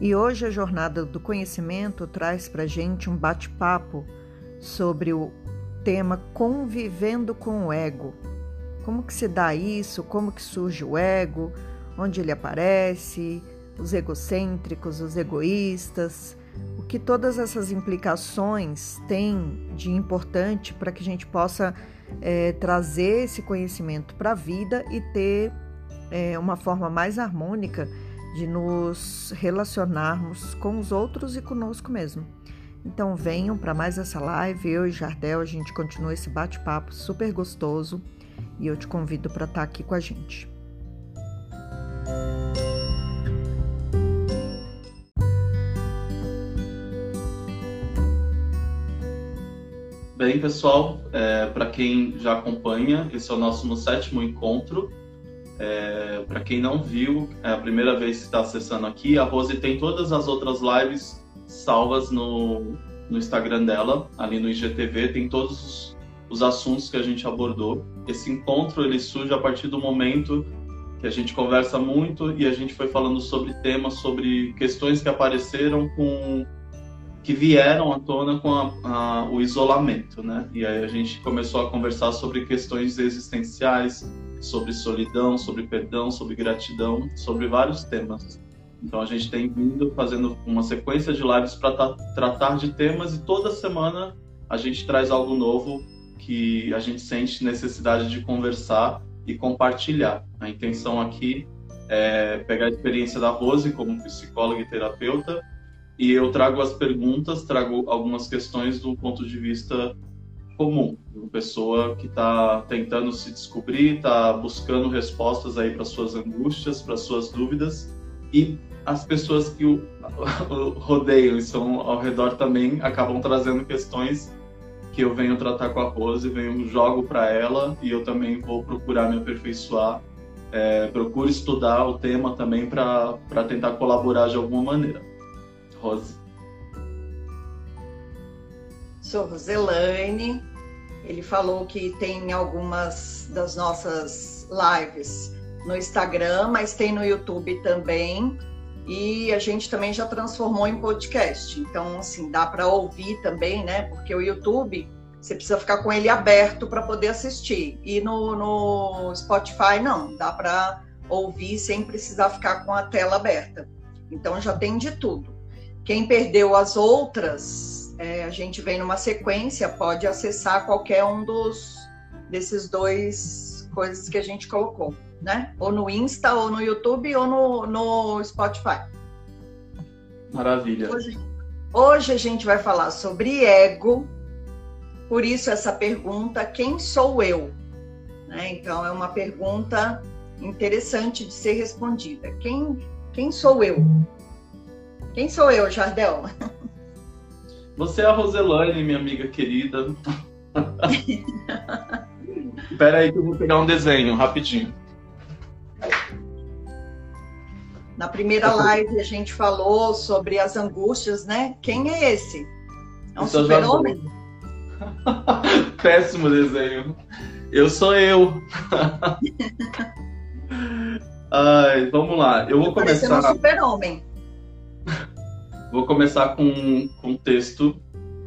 E hoje a Jornada do Conhecimento traz para gente um bate-papo sobre o tema Convivendo com o Ego. Como que se dá isso? Como que surge o ego? Onde ele aparece? Os egocêntricos, os egoístas? O que todas essas implicações têm de importante para que a gente possa é, trazer esse conhecimento para a vida e ter é, uma forma mais harmônica de nos relacionarmos com os outros e conosco mesmo. Então venham para mais essa live, eu e Jardel, a gente continua esse bate-papo super gostoso e eu te convido para estar tá aqui com a gente. Bem, pessoal, é, para quem já acompanha, esse é o nosso sétimo encontro. É, para quem não viu, é a primeira vez que está acessando aqui, a Rose tem todas as outras lives salvas no, no Instagram dela, ali no IGTV, tem todos os, os assuntos que a gente abordou. Esse encontro ele surge a partir do momento que a gente conversa muito e a gente foi falando sobre temas, sobre questões que apareceram com que vieram à tona com a, a, o isolamento, né? E aí a gente começou a conversar sobre questões existenciais, sobre solidão, sobre perdão, sobre gratidão, sobre vários temas. Então a gente tem vindo fazendo uma sequência de lives para tratar de temas e toda semana a gente traz algo novo que a gente sente necessidade de conversar e compartilhar. A intenção aqui é pegar a experiência da Rose como psicóloga e terapeuta e eu trago as perguntas, trago algumas questões do ponto de vista comum, uma pessoa que está tentando se descobrir, está buscando respostas aí para suas angústias, para suas dúvidas e as pessoas que o, rodeiam e estão ao redor também acabam trazendo questões que eu venho tratar com a Rose, venho jogo para ela e eu também vou procurar me aperfeiçoar, é, procuro estudar o tema também para tentar colaborar de alguma maneira. Rose. Sou Roselaine. Ele falou que tem algumas das nossas lives no Instagram, mas tem no YouTube também. E a gente também já transformou em podcast. Então, assim, dá para ouvir também, né? Porque o YouTube você precisa ficar com ele aberto para poder assistir. E no, no Spotify, não, dá para ouvir sem precisar ficar com a tela aberta. Então já tem de tudo. Quem perdeu as outras, é, a gente vem numa sequência, pode acessar qualquer um dos desses dois coisas que a gente colocou, né? Ou no Insta, ou no YouTube, ou no, no Spotify. Maravilha. Hoje, hoje a gente vai falar sobre ego, por isso essa pergunta: quem sou eu? Né? Então é uma pergunta interessante de ser respondida. Quem, quem sou eu? Quem sou eu, Jardel? Você é a Roselaine, minha amiga querida. Espera aí que eu vou pegar um desenho, rapidinho. Na primeira live a gente falou sobre as angústias, né? Quem é esse? É um super-homem? Péssimo desenho. Eu sou eu. Ai, vamos lá. Eu vou começar. um super-homem. Vou começar com, um texto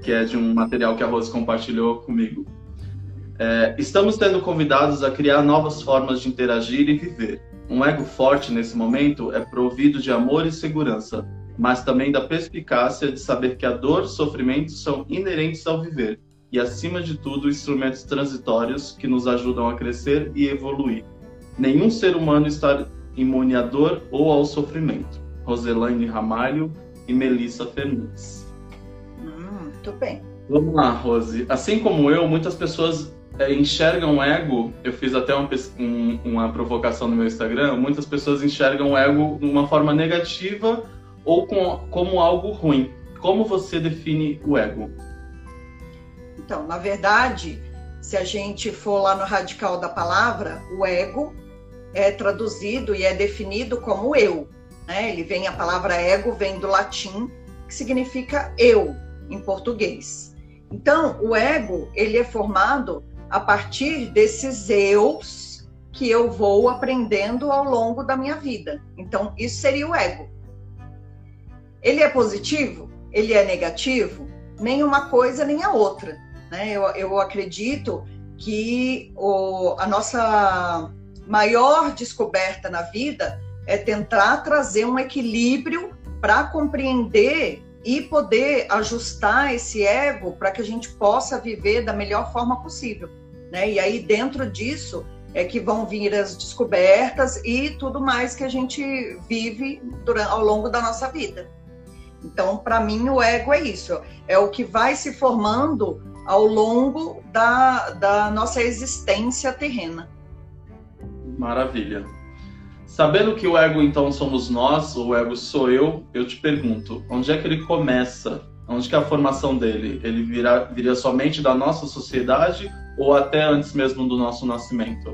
que é de um material que a Rose compartilhou comigo. É, estamos tendo convidados a criar novas formas de interagir e viver. Um ego forte nesse momento é provido de amor e segurança, mas também da perspicácia de saber que a dor e sofrimento são inerentes ao viver e, acima de tudo, instrumentos transitórios que nos ajudam a crescer e evoluir. Nenhum ser humano está imune à dor ou ao sofrimento. Roselaine Ramalho e Melissa Fernandes. Hum, muito bem. Vamos lá, Rose. Assim como eu, muitas pessoas é, enxergam o ego. Eu fiz até uma, um, uma provocação no meu Instagram. Muitas pessoas enxergam o ego de uma forma negativa ou com, como algo ruim. Como você define o ego? Então, na verdade, se a gente for lá no radical da palavra, o ego é traduzido e é definido como eu. Né? Ele vem, a palavra ego vem do latim, que significa eu, em português. Então, o ego, ele é formado a partir desses eus que eu vou aprendendo ao longo da minha vida. Então, isso seria o ego. Ele é positivo? Ele é negativo? Nem uma coisa nem a outra. Né? Eu, eu acredito que o, a nossa maior descoberta na vida é tentar trazer um equilíbrio para compreender e poder ajustar esse ego para que a gente possa viver da melhor forma possível. Né? E aí, dentro disso, é que vão vir as descobertas e tudo mais que a gente vive durante, ao longo da nossa vida. Então, para mim, o ego é isso, é o que vai se formando ao longo da, da nossa existência terrena. Maravilha. Sabendo que o ego então somos nós, o ego sou eu, eu te pergunto, onde é que ele começa? Onde que é a formação dele? Ele virá, viria somente da nossa sociedade ou até antes mesmo do nosso nascimento?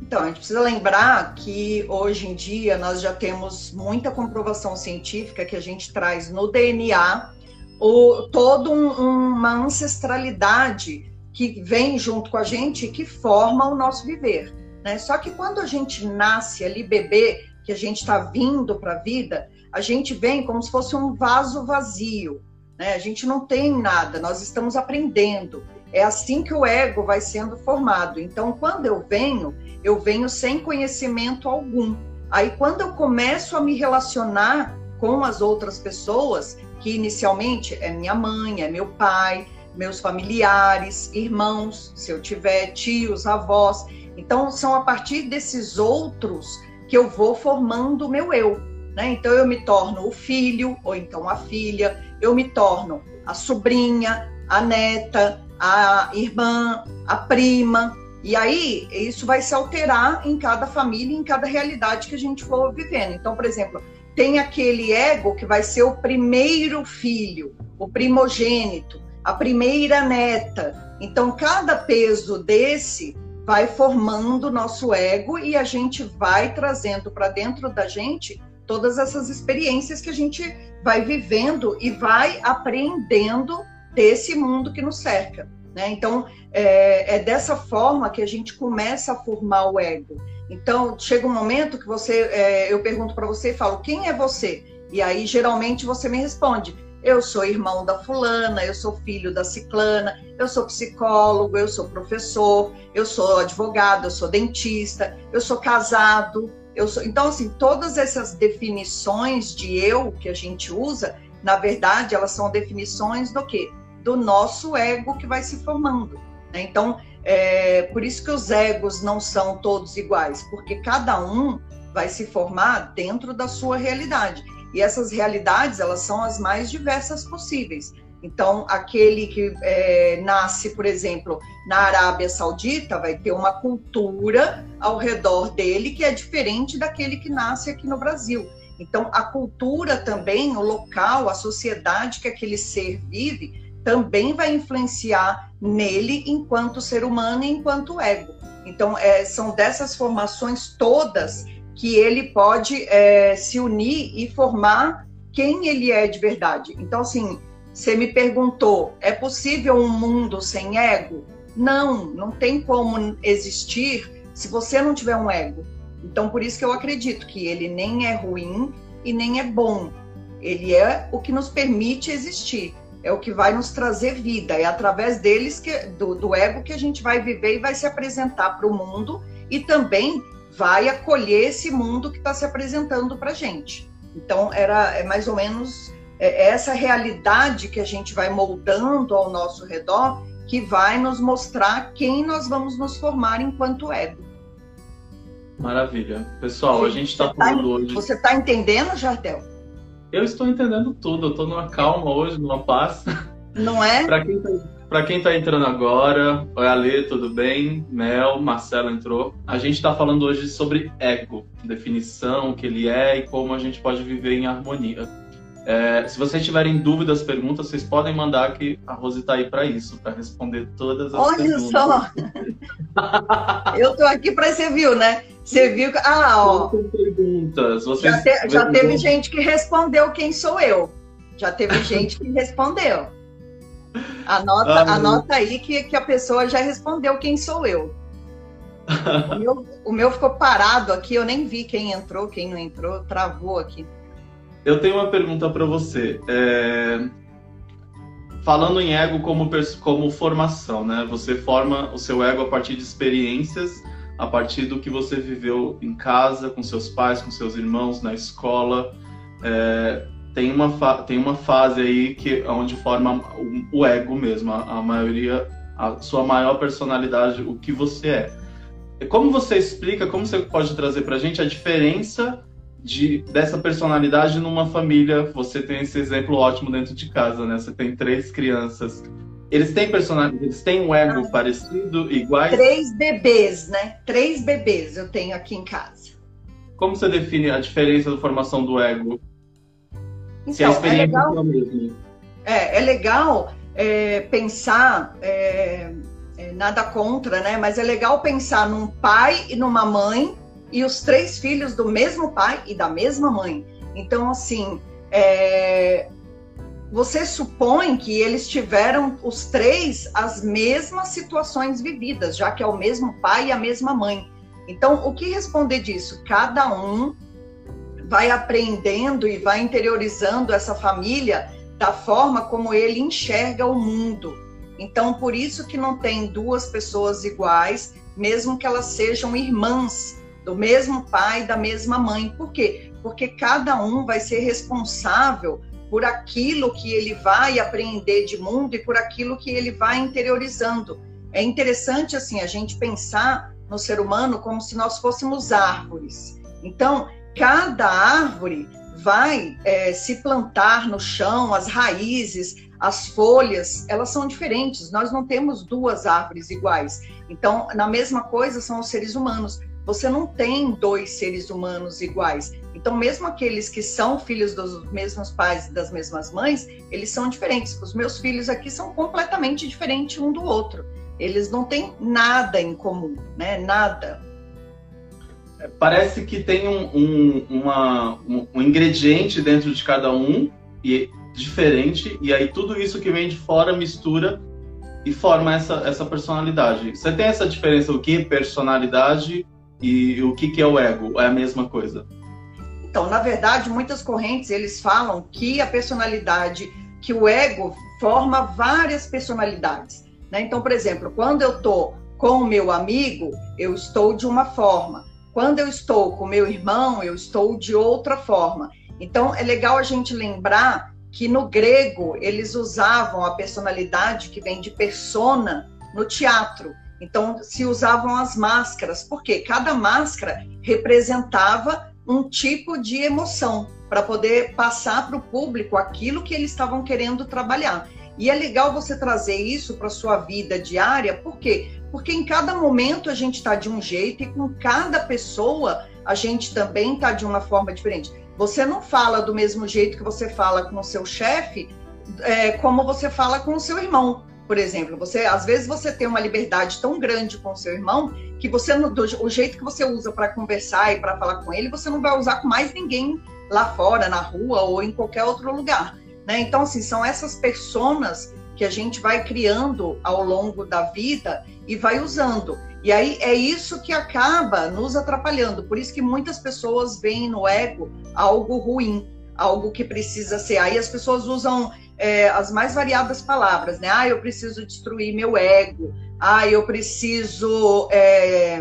Então, a gente precisa lembrar que hoje em dia nós já temos muita comprovação científica que a gente traz no DNA o, toda um, uma ancestralidade que vem junto com a gente e que forma o nosso viver. Né? Só que quando a gente nasce ali bebê, que a gente está vindo para a vida, a gente vem como se fosse um vaso vazio. Né? A gente não tem nada, nós estamos aprendendo. É assim que o ego vai sendo formado. Então, quando eu venho, eu venho sem conhecimento algum. Aí, quando eu começo a me relacionar com as outras pessoas, que inicialmente é minha mãe, é meu pai, meus familiares, irmãos, se eu tiver tios, avós, então, são a partir desses outros que eu vou formando o meu eu. Né? Então, eu me torno o filho, ou então a filha, eu me torno a sobrinha, a neta, a irmã, a prima. E aí, isso vai se alterar em cada família, em cada realidade que a gente for vivendo. Então, por exemplo, tem aquele ego que vai ser o primeiro filho, o primogênito, a primeira neta. Então, cada peso desse vai formando nosso ego e a gente vai trazendo para dentro da gente todas essas experiências que a gente vai vivendo e vai aprendendo desse mundo que nos cerca. Né? Então, é, é dessa forma que a gente começa a formar o ego. Então, chega um momento que você, é, eu pergunto para você e falo, quem é você? E aí, geralmente, você me responde, eu sou irmão da fulana, eu sou filho da ciclana, eu sou psicólogo, eu sou professor, eu sou advogado, eu sou dentista, eu sou casado, eu sou. Então, assim, todas essas definições de eu que a gente usa, na verdade, elas são definições do quê? Do nosso ego que vai se formando. Né? Então, é por isso que os egos não são todos iguais, porque cada um vai se formar dentro da sua realidade. E essas realidades, elas são as mais diversas possíveis. Então, aquele que é, nasce, por exemplo, na Arábia Saudita, vai ter uma cultura ao redor dele que é diferente daquele que nasce aqui no Brasil. Então, a cultura também, o local, a sociedade que aquele ser vive, também vai influenciar nele enquanto ser humano e enquanto ego. Então, é, são dessas formações todas que ele pode é, se unir e formar quem ele é de verdade. Então, assim, você me perguntou, é possível um mundo sem ego? Não, não tem como existir se você não tiver um ego. Então, por isso que eu acredito que ele nem é ruim e nem é bom. Ele é o que nos permite existir, é o que vai nos trazer vida. É através deles que do, do ego que a gente vai viver e vai se apresentar para o mundo e também vai acolher esse mundo que está se apresentando para gente. Então, era é mais ou menos é, é essa realidade que a gente vai moldando ao nosso redor que vai nos mostrar quem nós vamos nos formar enquanto ego. Maravilha. Pessoal, a gente está tá falando hoje. Você está entendendo, Jardel? Eu estou entendendo tudo. Eu estou numa calma hoje, numa paz. Não é? Para quem está para quem está entrando agora, oi Ale, tudo bem? Mel, Marcelo entrou. A gente está falando hoje sobre ego, definição, o que ele é e como a gente pode viver em harmonia. É, se vocês tiverem dúvidas, perguntas, vocês podem mandar que a Rose está aí para isso, para responder todas as Olha perguntas. Olha só! Eu estou aqui para você viu, né? Você viu que. Ah, ó. Perguntas. Vocês... Já, te, já teve gente que respondeu quem sou eu. Já teve gente que respondeu. Anota, ah, anota aí que, que a pessoa já respondeu quem sou eu. o, meu, o meu ficou parado aqui, eu nem vi quem entrou, quem não entrou, travou aqui. eu tenho uma pergunta para você. É... Falando em ego como, como formação, né? Você forma o seu ego a partir de experiências, a partir do que você viveu em casa, com seus pais, com seus irmãos, na escola. É... Tem, uma tem uma fase aí que onde forma o, o ego mesmo, a, a maioria, a sua maior personalidade, o que você é. Como você explica, como você pode trazer para a gente a diferença de, dessa personalidade numa família. Você tem esse exemplo ótimo dentro de casa, né? Você tem três crianças. Eles têm personalidade, eles têm um ego ah. parecido, iguais? Três bebês, né? Três bebês eu tenho aqui em casa. Como você define a diferença da formação do ego? Então, Se a então, experiência é legal, é, é, é legal é, pensar, é, é, nada contra, né? Mas é legal pensar num pai e numa mãe e os três filhos do mesmo pai e da mesma mãe. Então, assim, é... você supõe que eles tiveram os três as mesmas situações vividas, já que é o mesmo pai e a mesma mãe. Então, o que responder disso? Cada um vai aprendendo e vai interiorizando essa família da forma como ele enxerga o mundo. Então, por isso que não tem duas pessoas iguais, mesmo que elas sejam irmãs, do mesmo pai, da mesma mãe. Por quê? Porque cada um vai ser responsável por aquilo que ele vai aprender de mundo e por aquilo que ele vai interiorizando. É interessante assim a gente pensar no ser humano como se nós fôssemos árvores. Então, cada árvore vai é, se plantar no chão, as raízes, as folhas, elas são diferentes. Nós não temos duas árvores iguais. Então, na mesma coisa são os seres humanos você não tem dois seres humanos iguais. Então, mesmo aqueles que são filhos dos mesmos pais e das mesmas mães, eles são diferentes. Os meus filhos aqui são completamente diferentes um do outro. Eles não têm nada em comum, né? Nada. É, parece que tem um, um, uma, um, ingrediente dentro de cada um e diferente, e aí tudo isso que vem de fora mistura e forma essa, essa personalidade. Você tem essa diferença, o que? Personalidade e o que, que é o ego? É a mesma coisa? Então, na verdade, muitas correntes eles falam que a personalidade, que o ego forma várias personalidades. Né? Então, por exemplo, quando eu estou com o meu amigo, eu estou de uma forma. Quando eu estou com meu irmão, eu estou de outra forma. Então, é legal a gente lembrar que no grego eles usavam a personalidade que vem de persona no teatro. Então, se usavam as máscaras, porque cada máscara representava um tipo de emoção para poder passar para o público aquilo que eles estavam querendo trabalhar. E é legal você trazer isso para sua vida diária, por quê? Porque em cada momento a gente está de um jeito e com cada pessoa a gente também está de uma forma diferente. Você não fala do mesmo jeito que você fala com o seu chefe, é, como você fala com o seu irmão. Por exemplo, você às vezes você tem uma liberdade tão grande com seu irmão que você do, o jeito que você usa para conversar e para falar com ele, você não vai usar com mais ninguém lá fora, na rua ou em qualquer outro lugar. Né? Então, assim, são essas personas que a gente vai criando ao longo da vida e vai usando. E aí é isso que acaba nos atrapalhando. Por isso que muitas pessoas veem no ego algo ruim, algo que precisa ser. Aí as pessoas usam é, as mais variadas palavras, né? Ah, eu preciso destruir meu ego. Ah, eu preciso. É...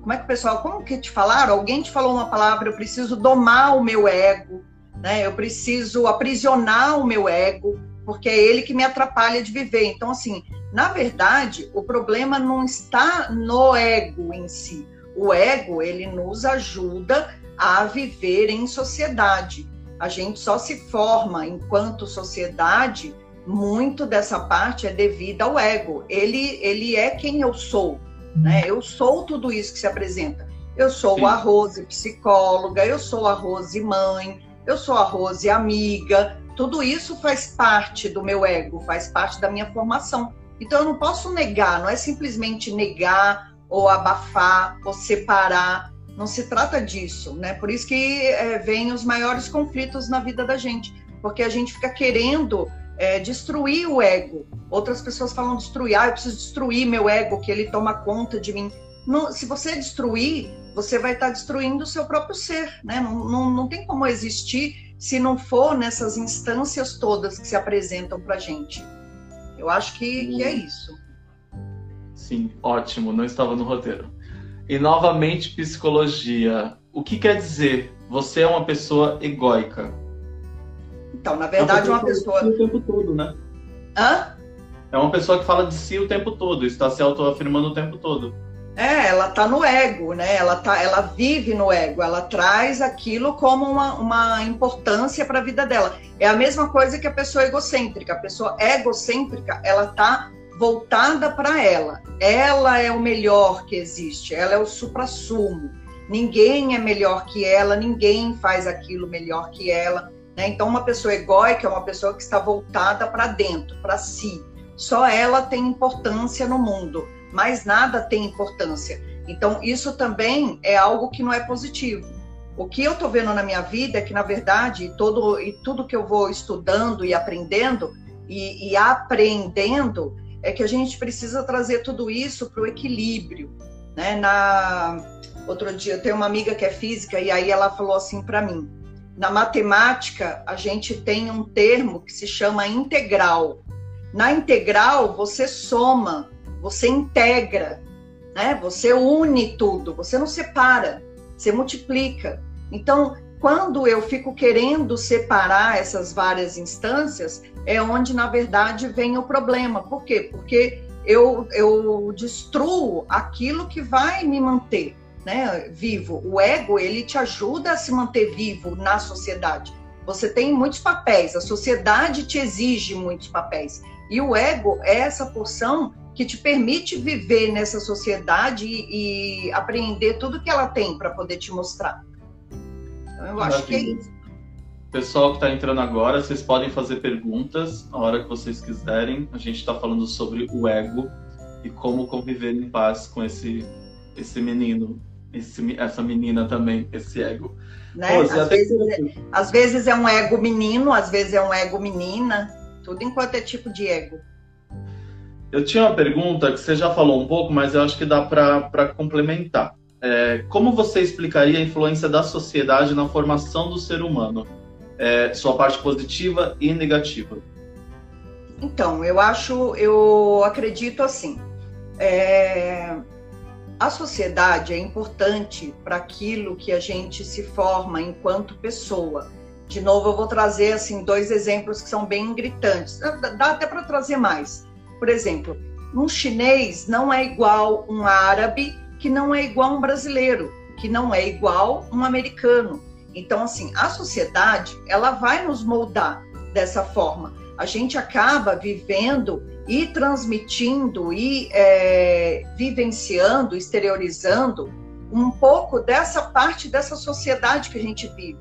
Como é que o pessoal. Como que te falaram? Alguém te falou uma palavra, eu preciso domar o meu ego, né? Eu preciso aprisionar o meu ego, porque é ele que me atrapalha de viver. Então, assim, na verdade, o problema não está no ego em si. O ego, ele nos ajuda a viver em sociedade. A gente só se forma enquanto sociedade, muito dessa parte é devida ao ego. Ele, ele é quem eu sou, né? Eu sou tudo isso que se apresenta. Eu sou Sim. a Rose psicóloga, eu sou a Rose mãe, eu sou a Rose amiga. Tudo isso faz parte do meu ego, faz parte da minha formação. Então eu não posso negar, não é simplesmente negar ou abafar ou separar não se trata disso, né? Por isso que é, vem os maiores conflitos na vida da gente, porque a gente fica querendo é, destruir o ego. Outras pessoas falam destruir, ah, eu preciso destruir meu ego, que ele toma conta de mim. Não, se você destruir, você vai estar destruindo o seu próprio ser, né? Não, não, não tem como existir se não for nessas instâncias todas que se apresentam para gente. Eu acho que, que é isso. Sim, ótimo, não estava no roteiro. E novamente, psicologia. O que quer dizer? Você é uma pessoa egóica. Então, na verdade, é uma pessoa. O tempo todo, né? Hã? É uma pessoa que fala de si o tempo todo, está se autoafirmando o tempo todo. É, ela tá no ego, né? Ela, tá, ela vive no ego, ela traz aquilo como uma, uma importância para a vida dela. É a mesma coisa que a pessoa egocêntrica. A pessoa egocêntrica, ela tá voltada para ela. Ela é o melhor que existe, ela é o supra-sumo. Ninguém é melhor que ela, ninguém faz aquilo melhor que ela. Né? Então, uma pessoa egóica é uma pessoa que está voltada para dentro, para si. Só ela tem importância no mundo mais nada tem importância. Então, isso também é algo que não é positivo. O que eu estou vendo na minha vida é que, na verdade, todo, e tudo que eu vou estudando e aprendendo e, e aprendendo é que a gente precisa trazer tudo isso para o equilíbrio. Né? Na, outro dia, eu tenho uma amiga que é física e aí ela falou assim para mim: na matemática, a gente tem um termo que se chama integral. Na integral, você soma você integra, né? Você une tudo, você não separa, você multiplica. Então, quando eu fico querendo separar essas várias instâncias, é onde, na verdade, vem o problema. Por quê? Porque eu, eu destruo aquilo que vai me manter né, vivo. O ego, ele te ajuda a se manter vivo na sociedade. Você tem muitos papéis, a sociedade te exige muitos papéis. E o ego é essa porção que te permite viver nessa sociedade e, e apreender tudo que ela tem para poder te mostrar. Então, eu acho que é isso. Pessoal que está entrando agora, vocês podem fazer perguntas a hora que vocês quiserem. A gente está falando sobre o ego e como conviver em paz com esse, esse menino, esse, essa menina também, esse ego. Né? Pô, às, vezes é, às vezes é um ego menino, às vezes é um ego menina, tudo enquanto é tipo de ego. Eu tinha uma pergunta que você já falou um pouco, mas eu acho que dá para complementar. É, como você explicaria a influência da sociedade na formação do ser humano? É, sua parte positiva e negativa. Então, eu acho, eu acredito assim. É, a sociedade é importante para aquilo que a gente se forma enquanto pessoa. De novo, eu vou trazer assim dois exemplos que são bem gritantes. Dá até para trazer mais. Por exemplo, um chinês não é igual um árabe, que não é igual um brasileiro, que não é igual um americano. Então, assim, a sociedade, ela vai nos moldar dessa forma. A gente acaba vivendo e transmitindo e é, vivenciando, exteriorizando um pouco dessa parte dessa sociedade que a gente vive.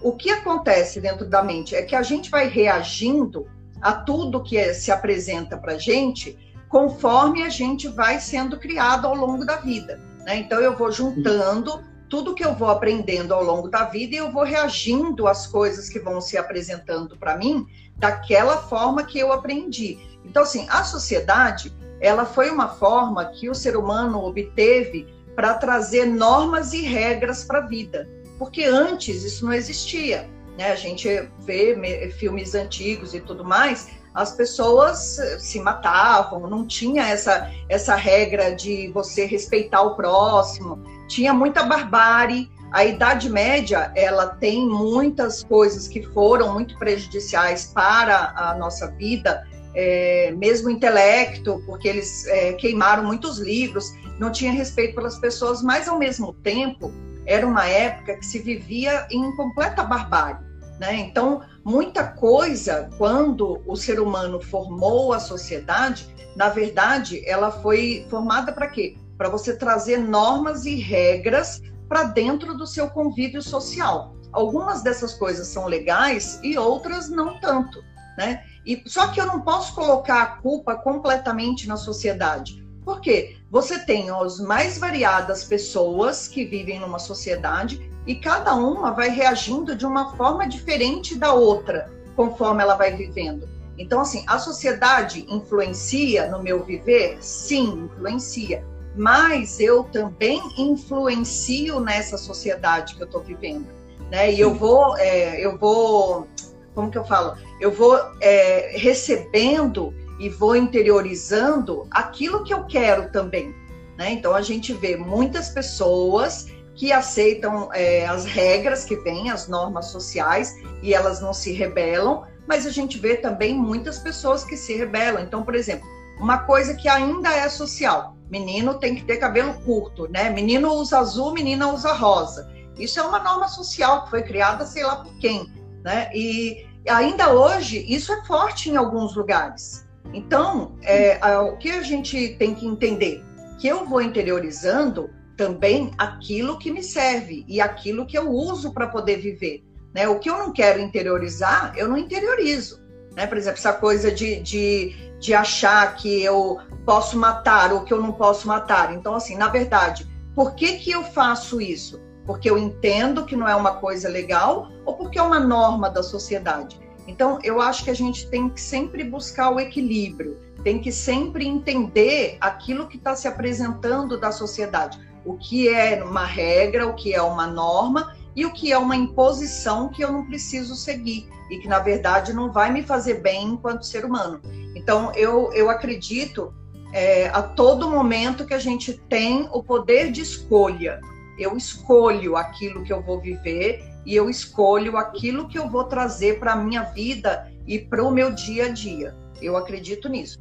O que acontece dentro da mente é que a gente vai reagindo a tudo que se apresenta para a gente conforme a gente vai sendo criado ao longo da vida. Né? Então, eu vou juntando tudo que eu vou aprendendo ao longo da vida e eu vou reagindo às coisas que vão se apresentando para mim daquela forma que eu aprendi. Então, assim, a sociedade, ela foi uma forma que o ser humano obteve para trazer normas e regras para a vida, porque antes isso não existia né? A gente vê filmes antigos e tudo mais, as pessoas se matavam, não tinha essa, essa regra de você respeitar o próximo, tinha muita barbárie. A Idade Média, ela tem muitas coisas que foram muito prejudiciais para a nossa vida, é, mesmo intelecto, porque eles é, queimaram muitos livros, não tinha respeito pelas pessoas, mas ao mesmo tempo era uma época que se vivia em completa barbárie. Né? Então, muita coisa, quando o ser humano formou a sociedade, na verdade, ela foi formada para quê? Para você trazer normas e regras para dentro do seu convívio social. Algumas dessas coisas são legais e outras não tanto, né? E só que eu não posso colocar a culpa completamente na sociedade. Por quê? Você tem as mais variadas pessoas que vivem numa sociedade e cada uma vai reagindo de uma forma diferente da outra, conforme ela vai vivendo. Então, assim, a sociedade influencia no meu viver? Sim, influencia. Mas eu também influencio nessa sociedade que eu estou vivendo. né? E eu vou, é, eu vou, como que eu falo? Eu vou é, recebendo e vou interiorizando aquilo que eu quero também, né? Então a gente vê muitas pessoas que aceitam é, as regras que vêm, as normas sociais, e elas não se rebelam, mas a gente vê também muitas pessoas que se rebelam. Então, por exemplo, uma coisa que ainda é social: menino tem que ter cabelo curto, né? Menino usa azul, menina usa rosa. Isso é uma norma social que foi criada, sei lá por quem, né? E ainda hoje isso é forte em alguns lugares. Então, é, o que a gente tem que entender? Que eu vou interiorizando também aquilo que me serve e aquilo que eu uso para poder viver. Né? O que eu não quero interiorizar, eu não interiorizo. Né? Por exemplo, essa coisa de, de, de achar que eu posso matar ou que eu não posso matar. Então, assim, na verdade, por que, que eu faço isso? Porque eu entendo que não é uma coisa legal ou porque é uma norma da sociedade? Então, eu acho que a gente tem que sempre buscar o equilíbrio, tem que sempre entender aquilo que está se apresentando da sociedade o que é uma regra, o que é uma norma e o que é uma imposição que eu não preciso seguir e que, na verdade, não vai me fazer bem enquanto ser humano. Então, eu, eu acredito é, a todo momento que a gente tem o poder de escolha. Eu escolho aquilo que eu vou viver e eu escolho aquilo que eu vou trazer para a minha vida e para o meu dia a dia. Eu acredito nisso.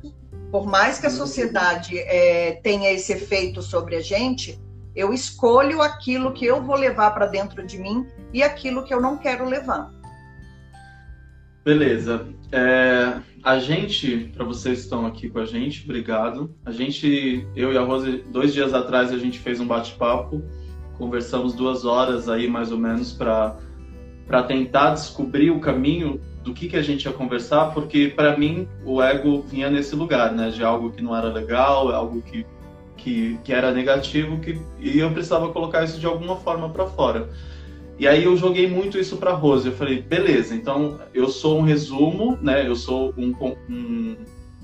Por mais que a sociedade é, tenha esse efeito sobre a gente, eu escolho aquilo que eu vou levar para dentro de mim e aquilo que eu não quero levar. Beleza. É, a gente, para vocês que estão aqui com a gente, obrigado. A gente, eu e a Rose, dois dias atrás a gente fez um bate-papo, conversamos duas horas aí mais ou menos para para tentar descobrir o caminho do que que a gente ia conversar, porque para mim o ego vinha nesse lugar, né, de algo que não era legal, algo que que, que era negativo que, e eu precisava colocar isso de alguma forma para fora. E aí eu joguei muito isso para Rose. Eu falei, beleza, então eu sou um resumo, né? Eu sou um, um,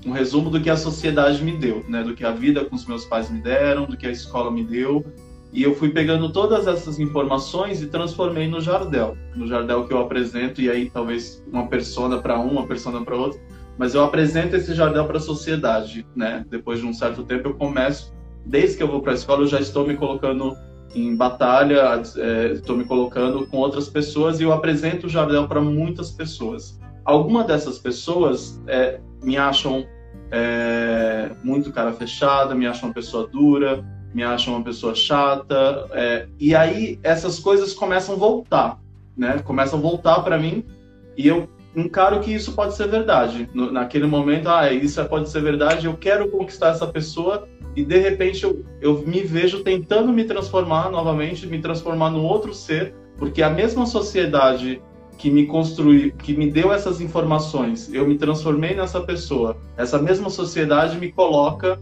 um, resumo do que a sociedade me deu, né? Do que a vida com os meus pais me deram, do que a escola me deu. E eu fui pegando todas essas informações e transformei no Jardel. No Jardel que eu apresento, e aí talvez uma persona para um, uma persona para outra. Mas eu apresento esse Jardel para a sociedade, né? Depois de um certo tempo eu começo desde que eu vou para a escola, eu já estou me colocando em batalha, é, estou me colocando com outras pessoas e eu apresento o Jardel para muitas pessoas. Algumas dessas pessoas é, me acham é, muito cara fechada, me acham uma pessoa dura, me acham uma pessoa chata, é, e aí essas coisas começam a voltar, né? Começam a voltar para mim e eu encaro que isso pode ser verdade. No, naquele momento, ah, isso pode ser verdade, eu quero conquistar essa pessoa e de repente eu, eu me vejo tentando me transformar novamente, me transformar num outro ser, porque a mesma sociedade que me construiu, que me deu essas informações, eu me transformei nessa pessoa. Essa mesma sociedade me coloca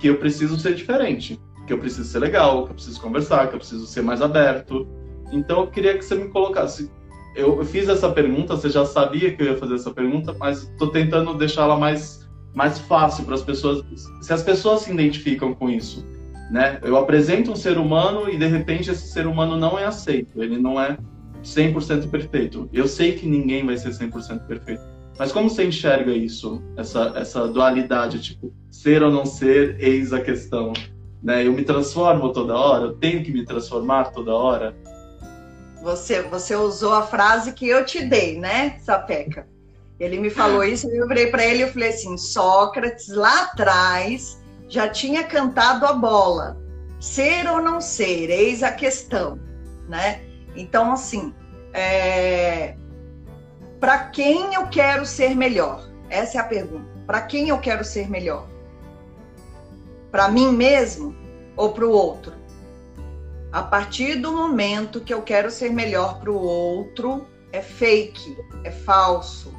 que eu preciso ser diferente, que eu preciso ser legal, que eu preciso conversar, que eu preciso ser mais aberto. Então eu queria que você me colocasse. Eu fiz essa pergunta, você já sabia que eu ia fazer essa pergunta, mas estou tentando deixá-la mais mais fácil para as pessoas, se as pessoas se identificam com isso, né? Eu apresento um ser humano e de repente esse ser humano não é aceito, ele não é 100% perfeito. Eu sei que ninguém vai ser 100% perfeito. Mas como você enxerga isso, essa essa dualidade, tipo, ser ou não ser, eis a questão, né? Eu me transformo toda hora, eu tenho que me transformar toda hora. Você você usou a frase que eu te dei, né, Sapeca? Ele me falou isso eu virei para ele e falei assim: Sócrates lá atrás já tinha cantado a bola. Ser ou não ser, eis a questão, né? Então, assim, é... para quem eu quero ser melhor? Essa é a pergunta. Para quem eu quero ser melhor? Para mim mesmo ou para o outro? A partir do momento que eu quero ser melhor para o outro, é fake, é falso,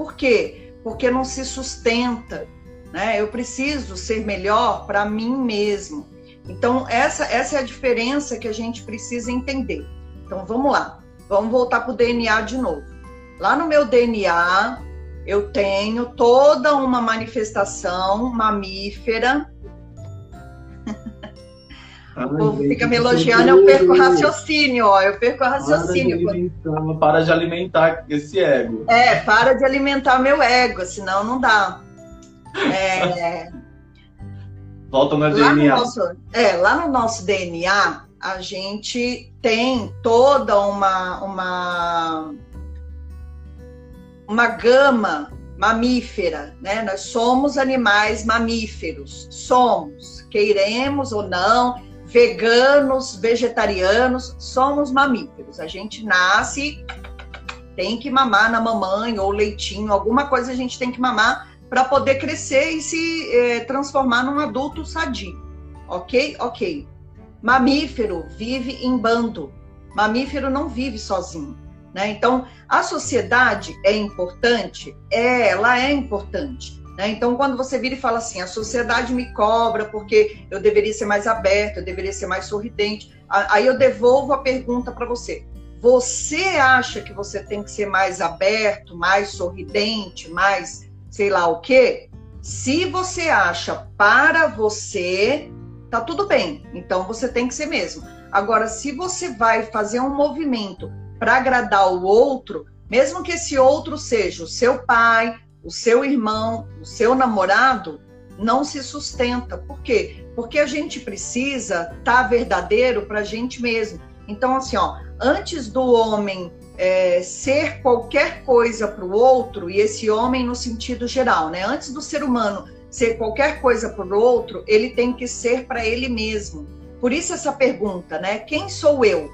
por quê? Porque não se sustenta. Né? Eu preciso ser melhor para mim mesmo. Então, essa, essa é a diferença que a gente precisa entender. Então, vamos lá. Vamos voltar para o DNA de novo. Lá no meu DNA, eu tenho toda uma manifestação mamífera. Ai, o povo fica me elogiando, eu perco o raciocínio, ó. Eu perco o raciocínio. Para de, alimentar, para de alimentar esse ego. É, para de alimentar meu ego, senão não dá. É... Volta no lá DNA. No nosso, é, lá no nosso DNA, a gente tem toda uma, uma, uma gama mamífera, né? Nós somos animais mamíferos, somos, queiremos ou não, veganos, vegetarianos, somos mamíferos. A gente nasce, tem que mamar na mamãe ou leitinho, alguma coisa a gente tem que mamar para poder crescer e se eh, transformar num adulto sadio. Ok? Ok. Mamífero vive em bando. Mamífero não vive sozinho. Né? Então, a sociedade é importante? É, ela é importante. Né? Então, quando você vira e fala assim, a sociedade me cobra porque eu deveria ser mais aberto, eu deveria ser mais sorridente, aí eu devolvo a pergunta para você. Você acha que você tem que ser mais aberto, mais sorridente, mais sei lá o quê? Se você acha para você, tá tudo bem. Então você tem que ser mesmo. Agora, se você vai fazer um movimento para agradar o outro, mesmo que esse outro seja o seu pai, o seu irmão, o seu namorado, não se sustenta. Por quê? Porque a gente precisa estar tá verdadeiro para a gente mesmo. Então, assim, ó, antes do homem é, ser qualquer coisa para o outro, e esse homem no sentido geral, né? Antes do ser humano ser qualquer coisa para o outro, ele tem que ser para ele mesmo. Por isso essa pergunta, né? Quem sou eu?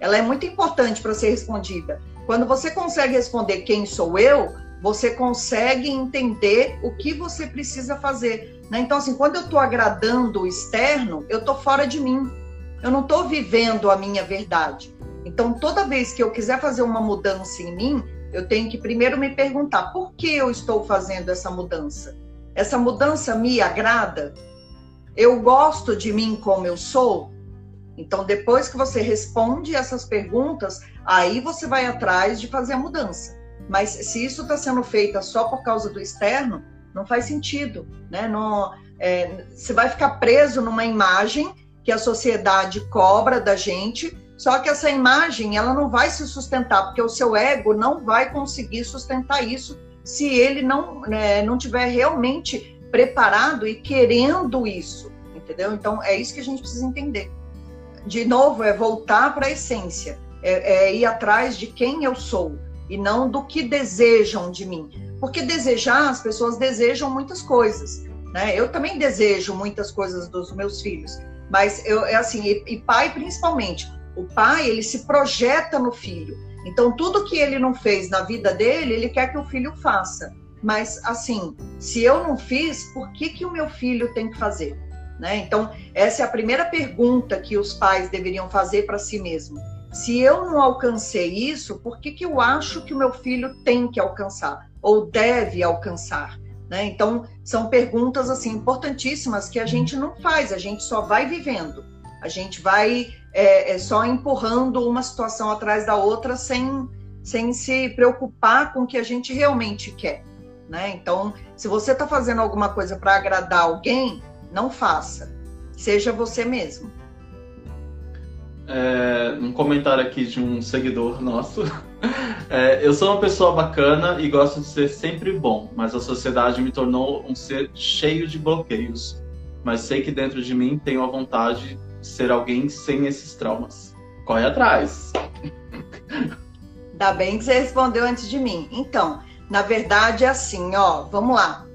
Ela é muito importante para ser respondida. Quando você consegue responder quem sou eu, você consegue entender o que você precisa fazer. Né? Então, assim, quando eu estou agradando o externo, eu estou fora de mim. Eu não estou vivendo a minha verdade. Então, toda vez que eu quiser fazer uma mudança em mim, eu tenho que primeiro me perguntar por que eu estou fazendo essa mudança. Essa mudança me agrada? Eu gosto de mim como eu sou? Então, depois que você responde essas perguntas, aí você vai atrás de fazer a mudança. Mas se isso está sendo feito só por causa do externo, não faz sentido, né? Não, é, você vai ficar preso numa imagem que a sociedade cobra da gente, só que essa imagem ela não vai se sustentar, porque o seu ego não vai conseguir sustentar isso se ele não né, não tiver realmente preparado e querendo isso, entendeu? Então é isso que a gente precisa entender. De novo, é voltar para a essência, é, é ir atrás de quem eu sou e não do que desejam de mim. Porque desejar, as pessoas desejam muitas coisas. Né? Eu também desejo muitas coisas dos meus filhos, mas eu é assim, e, e pai principalmente. O pai, ele se projeta no filho. Então, tudo que ele não fez na vida dele, ele quer que o filho faça. Mas, assim, se eu não fiz, por que, que o meu filho tem que fazer? Né? Então, essa é a primeira pergunta que os pais deveriam fazer para si mesmo. Se eu não alcancei isso, por que, que eu acho que o meu filho tem que alcançar ou deve alcançar? Né? Então, são perguntas assim importantíssimas que a gente não faz, a gente só vai vivendo, a gente vai é, é só empurrando uma situação atrás da outra sem, sem se preocupar com o que a gente realmente quer. Né? Então, se você está fazendo alguma coisa para agradar alguém, não faça. Seja você mesmo é, um comentário aqui de um seguidor nosso. É, eu sou uma pessoa bacana e gosto de ser sempre bom, mas a sociedade me tornou um ser cheio de bloqueios. Mas sei que dentro de mim tenho a vontade de ser alguém sem esses traumas. Corre atrás. Ainda bem que você respondeu antes de mim. Então, na verdade é assim, ó, vamos lá.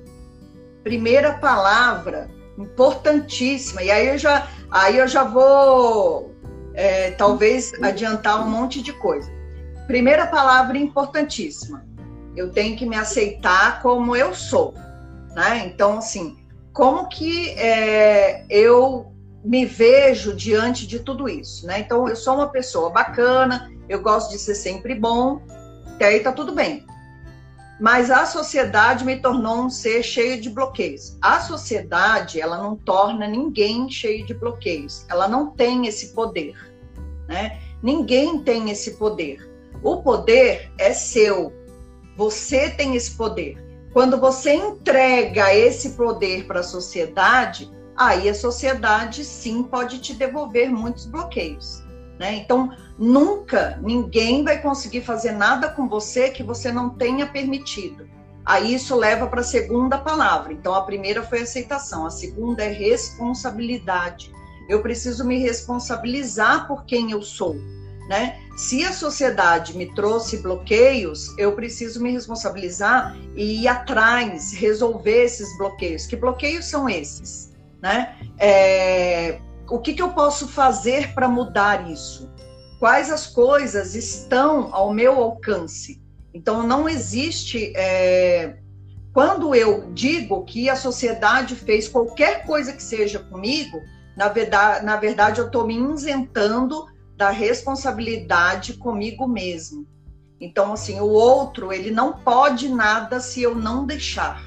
Primeira palavra importantíssima. E aí eu já, aí eu já vou é, talvez adiantar um monte de coisa. Primeira palavra importantíssima: eu tenho que me aceitar como eu sou. Né? Então, assim, como que é, eu me vejo diante de tudo isso? Né? Então, eu sou uma pessoa bacana, eu gosto de ser sempre bom, e aí tá tudo bem. Mas a sociedade me tornou um ser cheio de bloqueios. A sociedade, ela não torna ninguém cheio de bloqueios. Ela não tem esse poder né? Ninguém tem esse poder. O poder é seu. Você tem esse poder. Quando você entrega esse poder para a sociedade, aí a sociedade sim pode te devolver muitos bloqueios. Né? Então, nunca ninguém vai conseguir fazer nada com você que você não tenha permitido. Aí isso leva para a segunda palavra. Então, a primeira foi aceitação, a segunda é responsabilidade. Eu preciso me responsabilizar por quem eu sou. Né? Se a sociedade me trouxe bloqueios, eu preciso me responsabilizar e ir atrás, resolver esses bloqueios. Que bloqueios são esses? Né? É, o que, que eu posso fazer para mudar isso? Quais as coisas estão ao meu alcance? Então, não existe. É, quando eu digo que a sociedade fez qualquer coisa que seja comigo, na verdade, na verdade eu estou me isentando da responsabilidade comigo mesmo. Então, assim, o outro, ele não pode nada se eu não deixar.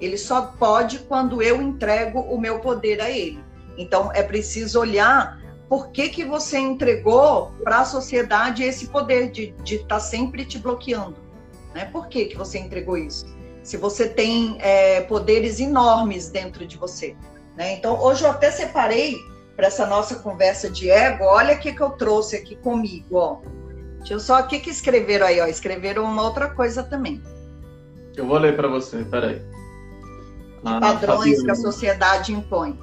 Ele só pode quando eu entrego o meu poder a ele. Então, é preciso olhar por que, que você entregou para a sociedade esse poder de estar tá sempre te bloqueando. Né? Por que, que você entregou isso? Se você tem é, poderes enormes dentro de você. Né? Então, hoje eu até separei para essa nossa conversa de ego, olha o que, que eu trouxe aqui comigo. Ó. Deixa eu só, o que, que escreveram aí? Ó? Escreveram uma outra coisa também. Eu vou ler para você, peraí. Ah, padrões que a sociedade impõe.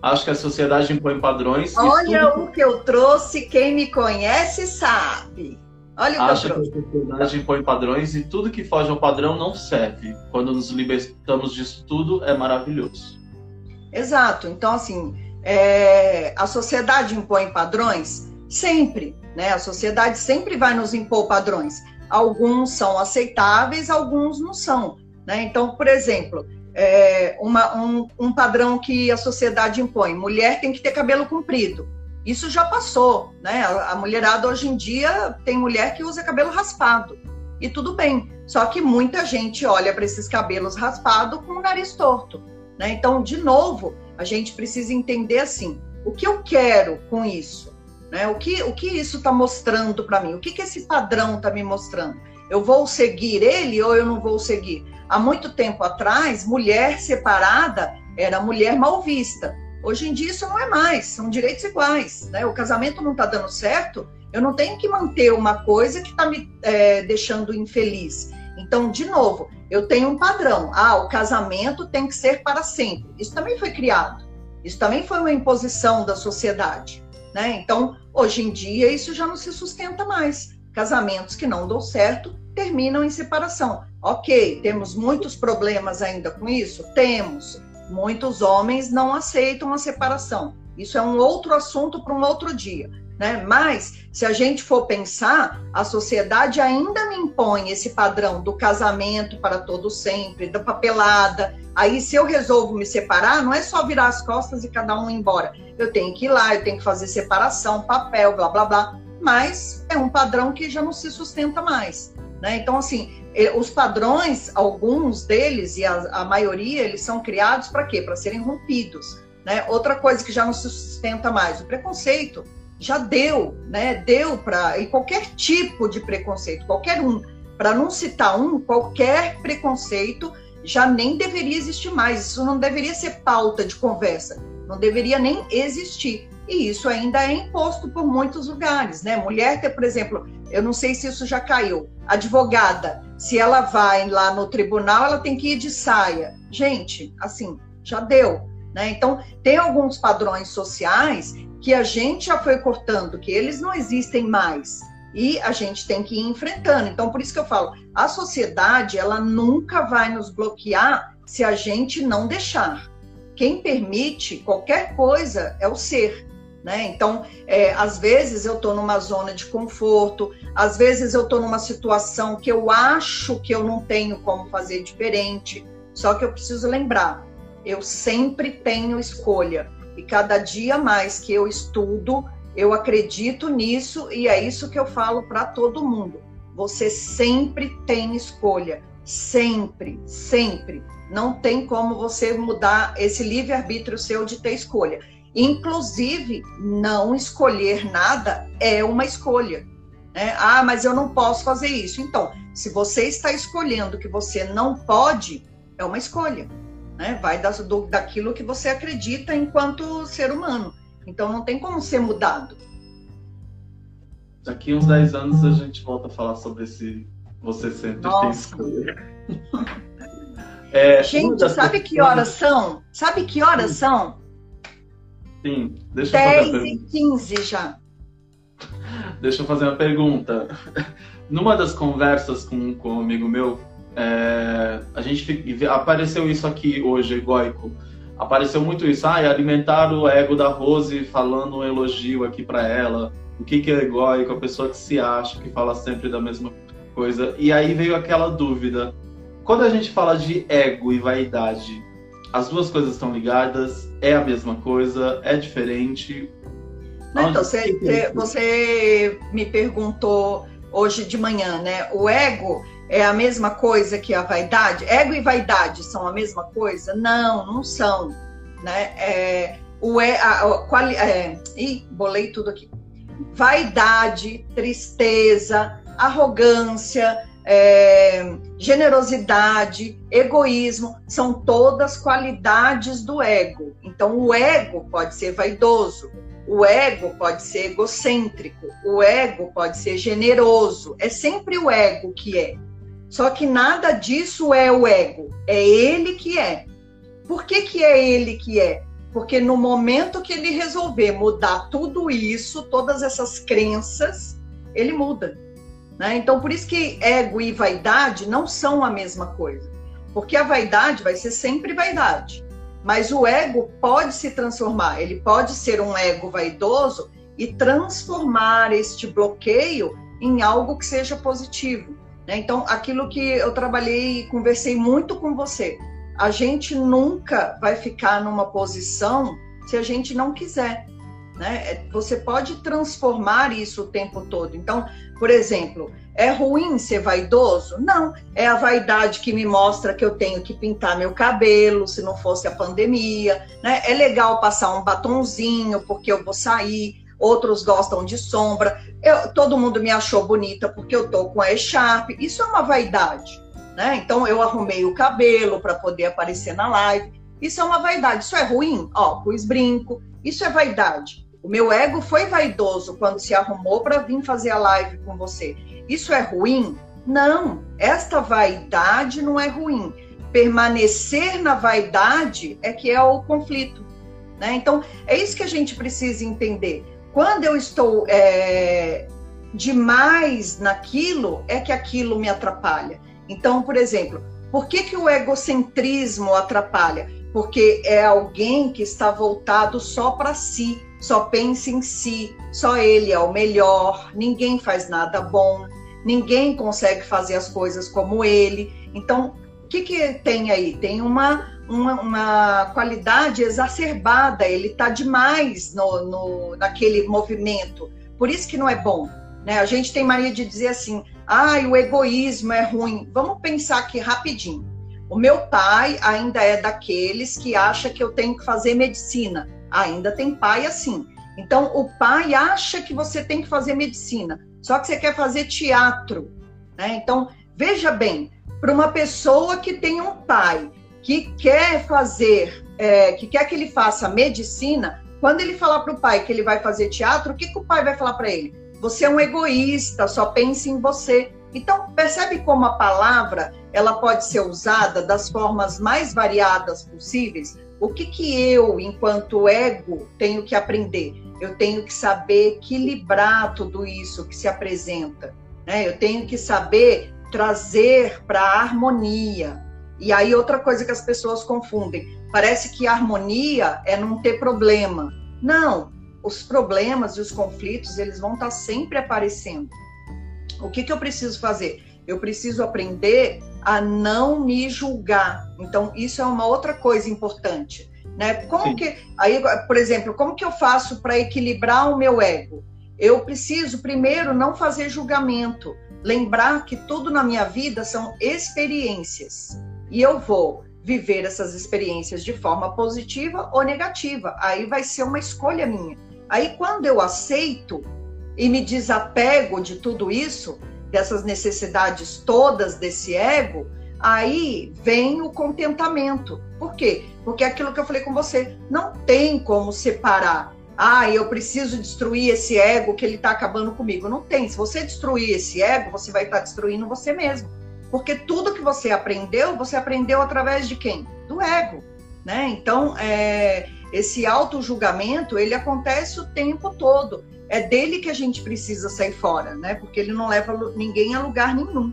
Acho que a sociedade impõe padrões. Olha tudo... o que eu trouxe, quem me conhece sabe. Olha o Acho que, que a sociedade impõe padrões e tudo que foge ao padrão não serve. Quando nos libertamos disso tudo, é maravilhoso. Exato. Então, assim, é... a sociedade impõe padrões? Sempre. Né? A sociedade sempre vai nos impor padrões. Alguns são aceitáveis, alguns não são. Né? Então, por exemplo, é, uma, um, um padrão que a sociedade impõe. Mulher tem que ter cabelo comprido. Isso já passou, né? A, a mulherada hoje em dia tem mulher que usa cabelo raspado. E tudo bem. Só que muita gente olha para esses cabelos raspados com o nariz torto. Né? Então, de novo, a gente precisa entender assim: o que eu quero com isso? Né? O, que, o que isso está mostrando para mim? O que, que esse padrão está me mostrando? Eu vou seguir ele ou eu não vou seguir? Há muito tempo atrás, mulher separada era mulher mal vista. Hoje em dia isso não é mais, são direitos iguais. Né? O casamento não está dando certo, eu não tenho que manter uma coisa que está me é, deixando infeliz. Então, de novo, eu tenho um padrão. Ah, o casamento tem que ser para sempre. Isso também foi criado. Isso também foi uma imposição da sociedade. Né? Então, hoje em dia, isso já não se sustenta mais casamentos que não dão certo terminam em separação. Ok, temos muitos problemas ainda com isso? Temos. Muitos homens não aceitam a separação. Isso é um outro assunto para um outro dia. Né? Mas, se a gente for pensar, a sociedade ainda me impõe esse padrão do casamento para todo sempre, da papelada. Aí, se eu resolvo me separar, não é só virar as costas e cada um ir embora. Eu tenho que ir lá, eu tenho que fazer separação, papel, blá, blá, blá mas é um padrão que já não se sustenta mais. Né? Então, assim, os padrões, alguns deles e a, a maioria, eles são criados para quê? Para serem rompidos. Né? Outra coisa que já não se sustenta mais, o preconceito já deu, né? Deu para e qualquer tipo de preconceito, qualquer um, para não citar um, qualquer preconceito já nem deveria existir mais. Isso não deveria ser pauta de conversa, não deveria nem existir e isso ainda é imposto por muitos lugares, né? Mulher ter, por exemplo, eu não sei se isso já caiu, advogada, se ela vai lá no tribunal, ela tem que ir de saia. Gente, assim, já deu, né? Então, tem alguns padrões sociais que a gente já foi cortando, que eles não existem mais. E a gente tem que ir enfrentando. Então, por isso que eu falo, a sociedade, ela nunca vai nos bloquear se a gente não deixar. Quem permite qualquer coisa é o ser. Né? Então, é, às vezes eu estou numa zona de conforto, às vezes eu estou numa situação que eu acho que eu não tenho como fazer diferente, só que eu preciso lembrar, eu sempre tenho escolha. E cada dia mais que eu estudo, eu acredito nisso e é isso que eu falo para todo mundo. Você sempre tem escolha, sempre, sempre. Não tem como você mudar esse livre-arbítrio seu de ter escolha. Inclusive, não escolher nada é uma escolha. Né? Ah, mas eu não posso fazer isso. Então, se você está escolhendo que você não pode, é uma escolha. Né? Vai da, do, daquilo que você acredita enquanto ser humano. Então não tem como ser mudado. Daqui uns 10 anos a gente volta a falar sobre esse você sempre Nossa. tem escolha. é, gente, sabe que horas são? Sabe que horas Sim. são? Sim, deixa 10 eu fazer e 15 já. Deixa eu fazer uma pergunta. Numa das conversas com, com um amigo meu, é, a gente apareceu isso aqui hoje, egoico. Apareceu muito isso. Ah, alimentar o ego da Rose falando um elogio aqui para ela. O que, que é egoico? A pessoa que se acha, que fala sempre da mesma coisa. E aí veio aquela dúvida. Quando a gente fala de ego e vaidade, as duas coisas estão ligadas? É a mesma coisa? É diferente? Não, então, você, você me perguntou hoje de manhã, né? O ego é a mesma coisa que a vaidade? Ego e vaidade são a mesma coisa? Não, não são. Né? É, o é, a, a, qual, é, ih, bolei tudo aqui. Vaidade, tristeza, arrogância, é, generosidade, egoísmo, são todas qualidades do ego. Então, o ego pode ser vaidoso, o ego pode ser egocêntrico, o ego pode ser generoso. É sempre o ego que é. Só que nada disso é o ego, é ele que é. Por que, que é ele que é? Porque no momento que ele resolver mudar tudo isso, todas essas crenças, ele muda. Né? Então, por isso que ego e vaidade não são a mesma coisa. Porque a vaidade vai ser sempre vaidade. Mas o ego pode se transformar, ele pode ser um ego vaidoso e transformar este bloqueio em algo que seja positivo. Né? Então, aquilo que eu trabalhei e conversei muito com você, a gente nunca vai ficar numa posição se a gente não quiser. Né? É, você pode transformar isso o tempo todo. Então, por exemplo, é ruim ser vaidoso? Não, é a vaidade que me mostra que eu tenho que pintar meu cabelo, se não fosse a pandemia. Né? É legal passar um batonzinho porque eu vou sair outros gostam de sombra. Eu, todo mundo me achou bonita porque eu tô com a echarpe. Isso é uma vaidade, né? Então eu arrumei o cabelo para poder aparecer na live. Isso é uma vaidade. Isso é ruim? Ó, pus brinco. Isso é vaidade. O meu ego foi vaidoso quando se arrumou para vir fazer a live com você. Isso é ruim? Não. Esta vaidade não é ruim. Permanecer na vaidade é que é o conflito. Né? Então, é isso que a gente precisa entender. Quando eu estou é, demais naquilo, é que aquilo me atrapalha. Então, por exemplo, por que, que o egocentrismo atrapalha? Porque é alguém que está voltado só para si, só pensa em si, só ele é o melhor, ninguém faz nada bom, ninguém consegue fazer as coisas como ele. Então, o que, que tem aí? Tem uma uma, uma qualidade exacerbada, ele está demais no, no, naquele movimento. Por isso que não é bom. Né? A gente tem mania de dizer assim, ah, o egoísmo é ruim. Vamos pensar aqui rapidinho. O meu pai ainda é daqueles que acha que eu tenho que fazer medicina. Ainda tem pai assim. Então, o pai acha que você tem que fazer medicina, só que você quer fazer teatro. Né? Então, veja bem, para uma pessoa que tem um pai que quer fazer, é, que quer que ele faça medicina, quando ele falar para o pai que ele vai fazer teatro, o que, que o pai vai falar para ele? Você é um egoísta, só pense em você. Então, percebe como a palavra ela pode ser usada das formas mais variadas possíveis? O que, que eu, enquanto ego, tenho que aprender? Eu tenho que saber equilibrar tudo isso que se apresenta. Né? Eu tenho que saber trazer para a harmonia. E aí, outra coisa que as pessoas confundem: parece que a harmonia é não ter problema. Não, os problemas e os conflitos, eles vão estar sempre aparecendo. O que, que eu preciso fazer? Eu preciso aprender a não me julgar. Então, isso é uma outra coisa importante. Né? Como Sim. que, aí, por exemplo, como que eu faço para equilibrar o meu ego? Eu preciso primeiro não fazer julgamento, lembrar que tudo na minha vida são experiências e eu vou viver essas experiências de forma positiva ou negativa. Aí vai ser uma escolha minha. Aí quando eu aceito e me desapego de tudo isso, dessas necessidades todas desse ego, aí vem o contentamento. Por quê? Porque é aquilo que eu falei com você, não tem como separar. Ah, eu preciso destruir esse ego que ele está acabando comigo. Não tem. Se você destruir esse ego, você vai estar tá destruindo você mesmo. Porque tudo que você aprendeu, você aprendeu através de quem? Do ego. Né? Então, é, esse auto-julgamento, ele acontece o tempo todo. É dele que a gente precisa sair fora, né? Porque ele não leva ninguém a lugar nenhum.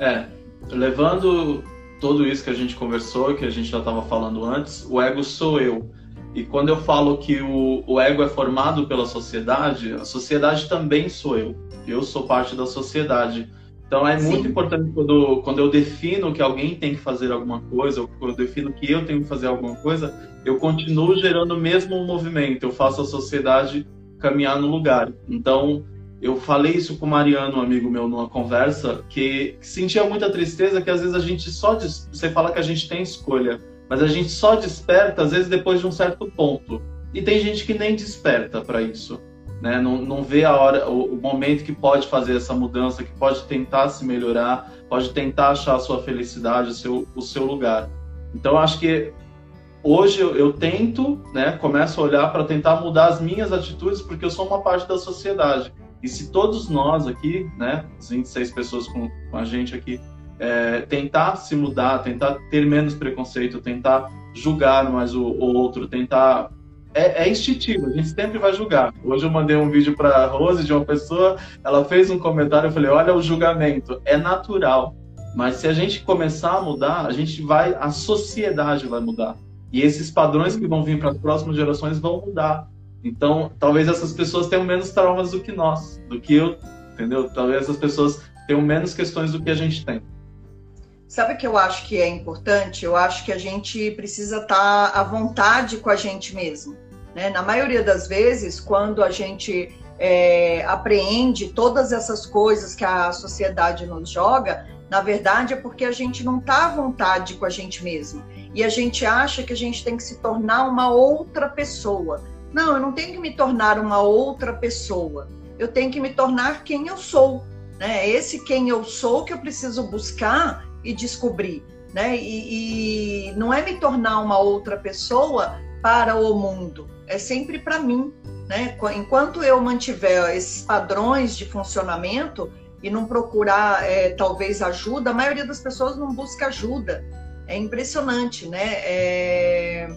É, levando tudo isso que a gente conversou, que a gente já estava falando antes, o ego sou eu. E quando eu falo que o, o ego é formado pela sociedade, a sociedade também sou eu. Eu sou parte da sociedade. Então é Sim. muito importante quando, quando eu defino que alguém tem que fazer alguma coisa, ou quando eu defino que eu tenho que fazer alguma coisa, eu continuo gerando o mesmo movimento, eu faço a sociedade caminhar no lugar. Então, eu falei isso com o Mariano, um amigo meu, numa conversa, que sentia muita tristeza que às vezes a gente só. Des... Você fala que a gente tem escolha, mas a gente só desperta, às vezes, depois de um certo ponto. E tem gente que nem desperta para isso. Né? Não, não vê a hora, o, o, momento que pode fazer essa mudança, que pode tentar se melhorar, pode tentar achar a sua felicidade, o seu, o seu lugar. Então, acho que hoje eu, eu tento, né, começo a olhar para tentar mudar as minhas atitudes, porque eu sou uma parte da sociedade. E se todos nós aqui, né, as 26 pessoas com, com a gente aqui, é, tentar se mudar, tentar ter menos preconceito, tentar julgar mais o, o outro, tentar é, é, instintivo, a gente sempre vai julgar. Hoje eu mandei um vídeo para a Rose de uma pessoa, ela fez um comentário, eu falei, olha o julgamento, é natural. Mas se a gente começar a mudar, a gente vai, a sociedade vai mudar. E esses padrões que vão vir para as próximas gerações vão mudar. Então, talvez essas pessoas tenham menos traumas do que nós, do que eu, entendeu? Talvez essas pessoas tenham menos questões do que a gente tem. Sabe o que eu acho que é importante? Eu acho que a gente precisa estar à vontade com a gente mesmo. Né? Na maioria das vezes, quando a gente é, apreende todas essas coisas que a sociedade nos joga, na verdade é porque a gente não está à vontade com a gente mesmo. E a gente acha que a gente tem que se tornar uma outra pessoa. Não, eu não tenho que me tornar uma outra pessoa. Eu tenho que me tornar quem eu sou. Né? Esse quem eu sou que eu preciso buscar e descobrir. Né? E, e não é me tornar uma outra pessoa para o mundo, é sempre para mim. Né? Enquanto eu mantiver esses padrões de funcionamento e não procurar é, talvez ajuda, a maioria das pessoas não busca ajuda. É impressionante, né? É...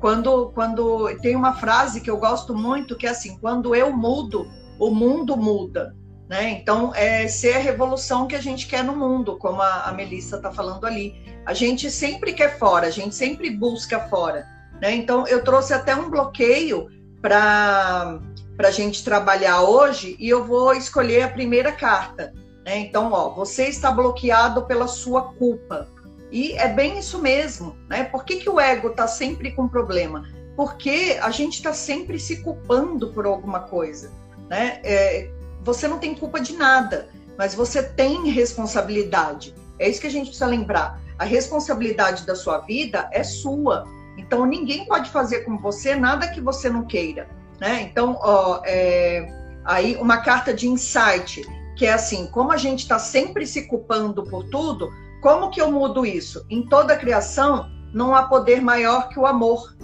Quando, quando tem uma frase que eu gosto muito que é assim: quando eu mudo, o mundo muda. Né? Então, é ser a revolução que a gente quer no mundo, como a, a Melissa está falando ali. A gente sempre quer fora, a gente sempre busca fora. Né? Então, eu trouxe até um bloqueio para a gente trabalhar hoje e eu vou escolher a primeira carta. Né? Então, ó, você está bloqueado pela sua culpa. E é bem isso mesmo. Né? Por que, que o ego está sempre com problema? Porque a gente está sempre se culpando por alguma coisa. Né? É, você não tem culpa de nada, mas você tem responsabilidade. É isso que a gente precisa lembrar. A responsabilidade da sua vida é sua. Então ninguém pode fazer com você nada que você não queira, né? Então, ó, é, aí uma carta de insight que é assim, como a gente está sempre se culpando por tudo, como que eu mudo isso? Em toda criação não há poder maior que o amor,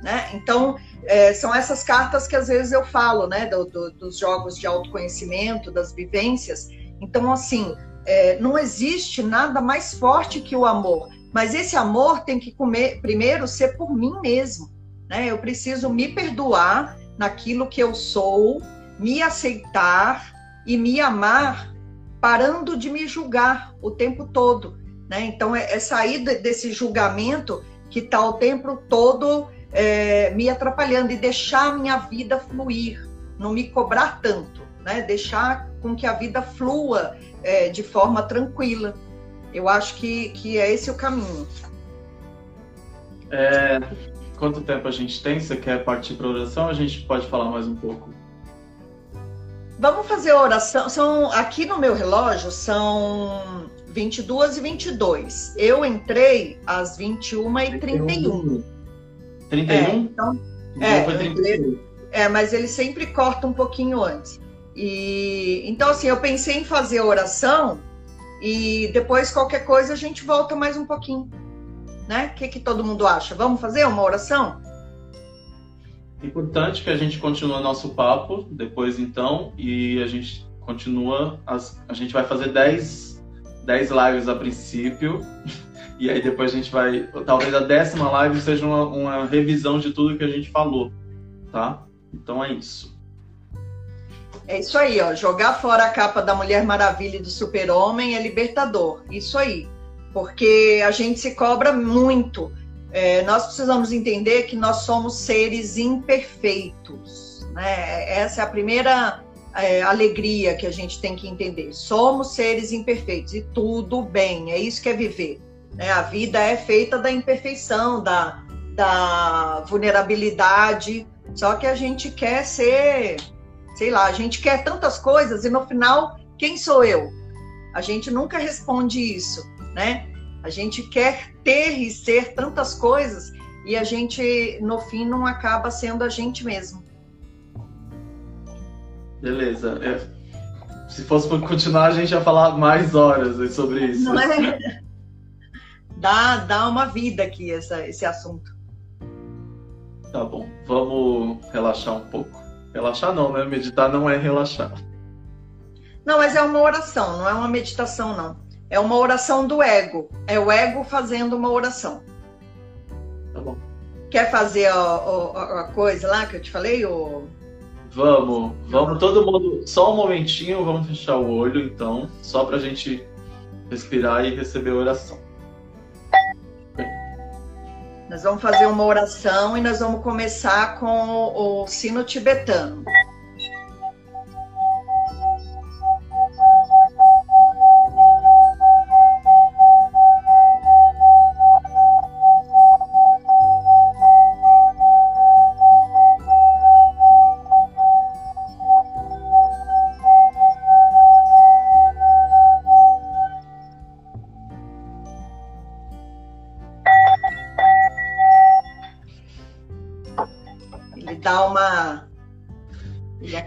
né? Então é, são essas cartas que às vezes eu falo, né, do, do, dos jogos de autoconhecimento, das vivências. Então, assim, é, não existe nada mais forte que o amor. Mas esse amor tem que comer, primeiro ser por mim mesmo. Né? Eu preciso me perdoar naquilo que eu sou, me aceitar e me amar, parando de me julgar o tempo todo. Né? Então, é, é sair desse julgamento que está o tempo todo é, me atrapalhando e deixar a minha vida fluir, não me cobrar tanto, né? deixar com que a vida flua é, de forma tranquila. Eu acho que, que é esse o caminho. É, quanto tempo a gente tem? Você quer partir para oração? A gente pode falar mais um pouco. Vamos fazer a oração. São, aqui no meu relógio são 22 e 22. Eu entrei às 21 e 31. 31? É, então, então é, foi 31. é, mas ele sempre corta um pouquinho antes. E então assim, eu pensei em fazer a oração e depois, qualquer coisa, a gente volta mais um pouquinho. né? O que, que todo mundo acha? Vamos fazer uma oração? Importante que a gente continue nosso papo depois, então, e a gente continua. As, a gente vai fazer 10, 10 lives a princípio, e aí depois a gente vai. Talvez a décima live seja uma, uma revisão de tudo que a gente falou, tá? Então é isso. É isso aí, ó. Jogar fora a capa da Mulher Maravilha e do Super-Homem é libertador. Isso aí. Porque a gente se cobra muito. É, nós precisamos entender que nós somos seres imperfeitos. Né? Essa é a primeira é, alegria que a gente tem que entender. Somos seres imperfeitos e tudo bem, é isso que é viver. Né? A vida é feita da imperfeição, da, da vulnerabilidade, só que a gente quer ser sei lá, a gente quer tantas coisas e no final, quem sou eu? A gente nunca responde isso, né? A gente quer ter e ser tantas coisas e a gente, no fim, não acaba sendo a gente mesmo. Beleza. É, se fosse para continuar, a gente ia falar mais horas sobre isso. Não é? Dá, dá uma vida aqui essa, esse assunto. Tá bom. Vamos relaxar um pouco. Relaxar não, né? Meditar não é relaxar. Não, mas é uma oração, não é uma meditação, não. É uma oração do ego. É o ego fazendo uma oração. Tá bom. Quer fazer a, a, a coisa lá que eu te falei? Ou... Vamos, vamos todo mundo. Só um momentinho, vamos fechar o olho, então, só pra gente respirar e receber a oração. Nós vamos fazer uma oração e nós vamos começar com o, o sino tibetano.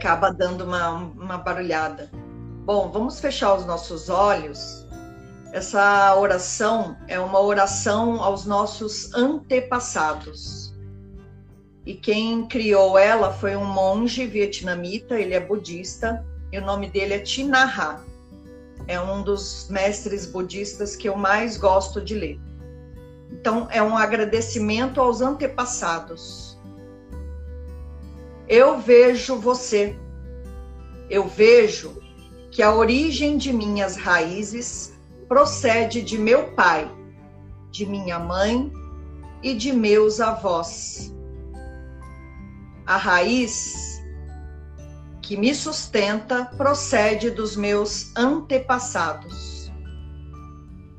Acaba dando uma, uma barulhada. Bom, vamos fechar os nossos olhos. Essa oração é uma oração aos nossos antepassados. E quem criou ela foi um monge vietnamita, ele é budista, e o nome dele é Tinaha. É um dos mestres budistas que eu mais gosto de ler. Então, é um agradecimento aos antepassados eu vejo você. Eu vejo que a origem de minhas raízes procede de meu pai, de minha mãe e de meus avós. A raiz que me sustenta procede dos meus antepassados.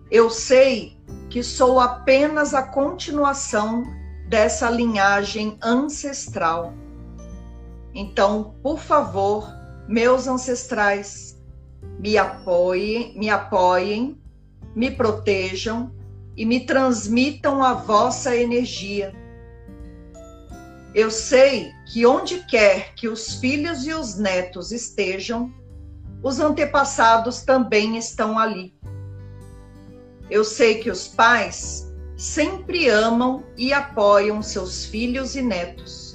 Eu sei que sou apenas a continuação dessa linhagem ancestral então, por favor, meus ancestrais, me apoiem, me apoiem, me protejam e me transmitam a vossa energia. Eu sei que onde quer que os filhos e os netos estejam, os antepassados também estão ali. Eu sei que os pais sempre amam e apoiam seus filhos e netos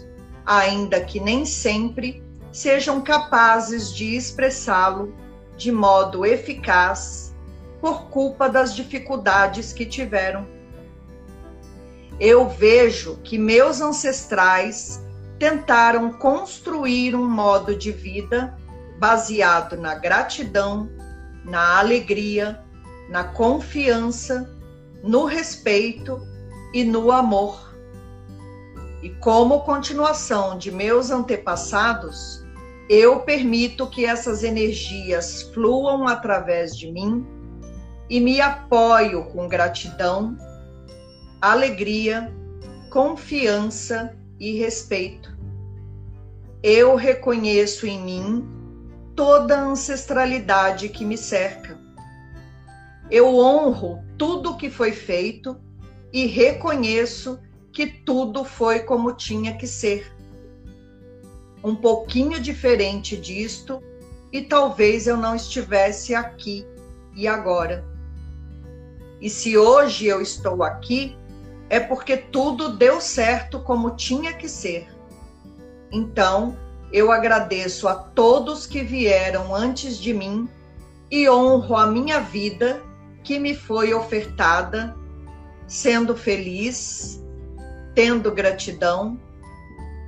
ainda que nem sempre sejam capazes de expressá-lo de modo eficaz por culpa das dificuldades que tiveram. Eu vejo que meus ancestrais tentaram construir um modo de vida baseado na gratidão, na alegria, na confiança, no respeito e no amor e como continuação de meus antepassados, eu permito que essas energias fluam através de mim e me apoio com gratidão, alegria, confiança e respeito. Eu reconheço em mim toda a ancestralidade que me cerca. Eu honro tudo que foi feito e reconheço que tudo foi como tinha que ser. Um pouquinho diferente disto, e talvez eu não estivesse aqui e agora. E se hoje eu estou aqui, é porque tudo deu certo como tinha que ser. Então, eu agradeço a todos que vieram antes de mim e honro a minha vida que me foi ofertada, sendo feliz, tendo gratidão,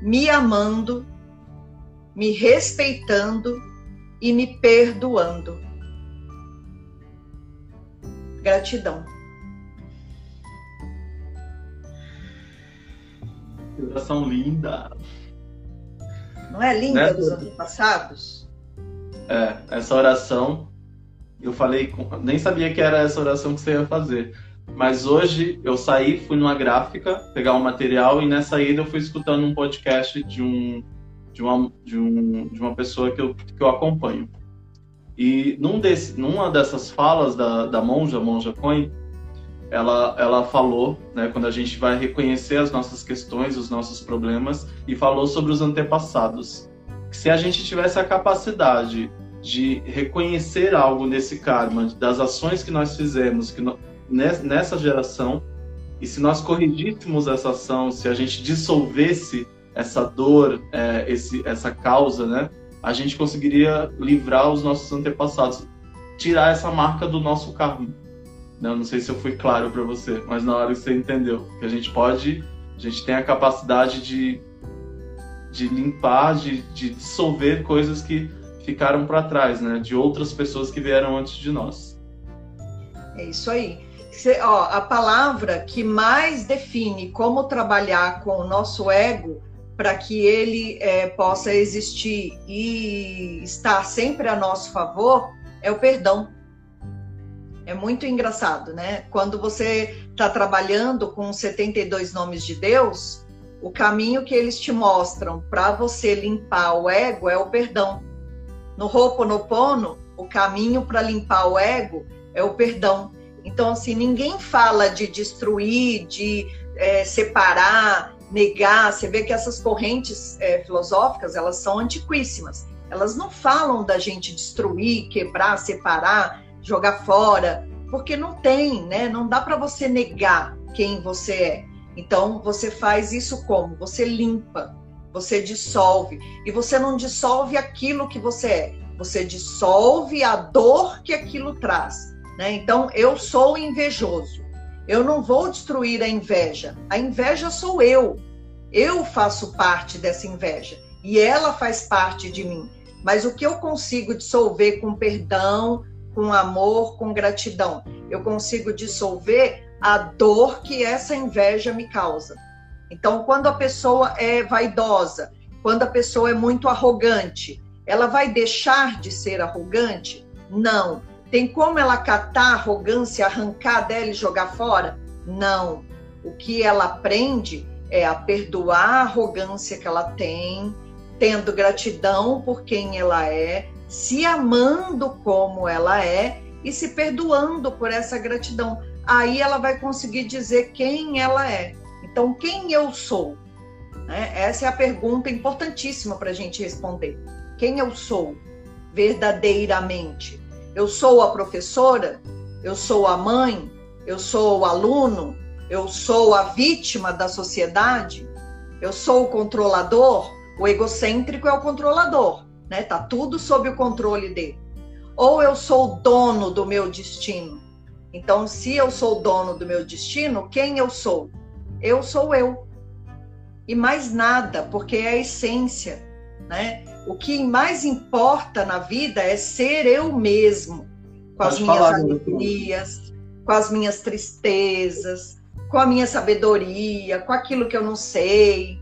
me amando, me respeitando e me perdoando. Gratidão. Oração linda. Não é linda né? dos antepassados? É, essa oração, eu falei, nem sabia que era essa oração que você ia fazer. Mas hoje eu saí, fui numa gráfica pegar um material e nessa ida eu fui escutando um podcast de um de uma, de, um, de uma pessoa que eu, que eu acompanho. E num desse, numa dessas falas da, da monja, monja Coin, ela, ela falou, né, quando a gente vai reconhecer as nossas questões, os nossos problemas, e falou sobre os antepassados. Que se a gente tivesse a capacidade de reconhecer algo nesse karma, das ações que nós fizemos que no, nessa geração, e se nós corrigíssemos essa ação, se a gente dissolvesse essa dor, é, esse, essa causa, né? A gente conseguiria livrar os nossos antepassados, tirar essa marca do nosso karma. Não, não sei se eu fui claro para você, mas na hora que você entendeu que a gente pode, a gente tem a capacidade de, de limpar, de, de dissolver coisas que ficaram para trás, né? De outras pessoas que vieram antes de nós. É isso aí. Ó, a palavra que mais define como trabalhar com o nosso ego para que ele é, possa existir e estar sempre a nosso favor é o perdão. É muito engraçado, né? Quando você está trabalhando com 72 nomes de Deus, o caminho que eles te mostram para você limpar o ego é o perdão. No Ho'oponopono, o caminho para limpar o ego é o perdão. Então, assim, ninguém fala de destruir, de é, separar, negar. Você vê que essas correntes é, filosóficas elas são antiquíssimas. Elas não falam da gente destruir, quebrar, separar, jogar fora, porque não tem, né? Não dá para você negar quem você é. Então você faz isso como? Você limpa, você dissolve e você não dissolve aquilo que você é. Você dissolve a dor que aquilo traz. Né? Então eu sou invejoso. Eu não vou destruir a inveja. A inveja sou eu. Eu faço parte dessa inveja e ela faz parte de mim. Mas o que eu consigo dissolver com perdão, com amor, com gratidão? Eu consigo dissolver a dor que essa inveja me causa. Então, quando a pessoa é vaidosa, quando a pessoa é muito arrogante, ela vai deixar de ser arrogante? Não. Tem como ela catar a arrogância, arrancar dela e jogar fora? Não. O que ela aprende é a perdoar a arrogância que ela tem, tendo gratidão por quem ela é, se amando como ela é e se perdoando por essa gratidão. Aí ela vai conseguir dizer quem ela é. Então, quem eu sou? Né? Essa é a pergunta importantíssima para a gente responder. Quem eu sou verdadeiramente? Eu sou a professora? Eu sou a mãe? Eu sou o aluno? Eu sou a vítima da sociedade? Eu sou o controlador? O egocêntrico é o controlador, né? Tá tudo sob o controle dele. Ou eu sou o dono do meu destino? Então, se eu sou o dono do meu destino, quem eu sou? Eu sou eu. E mais nada, porque é a essência, né? O que mais importa na vida é ser eu mesmo, com Pode as minhas falar, alegrias, com as minhas tristezas, com a minha sabedoria, com aquilo que eu não sei.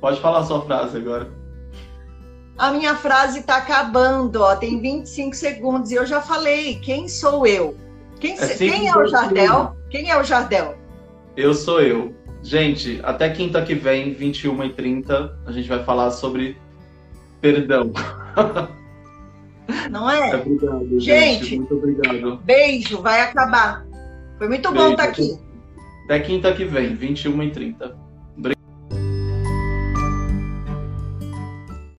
Pode falar a sua frase agora. A minha frase está acabando, ó, tem 25 segundos e eu já falei. Quem sou eu? Quem, é, quem é o Jardel? Quem é o Jardel? Eu sou eu. Gente, até quinta que vem, 21h30, a gente vai falar sobre perdão. Não é? Obrigado, gente. gente. Muito obrigado. Beijo, vai acabar. Foi muito bom estar tá aqui. Até quinta que vem, 21h30.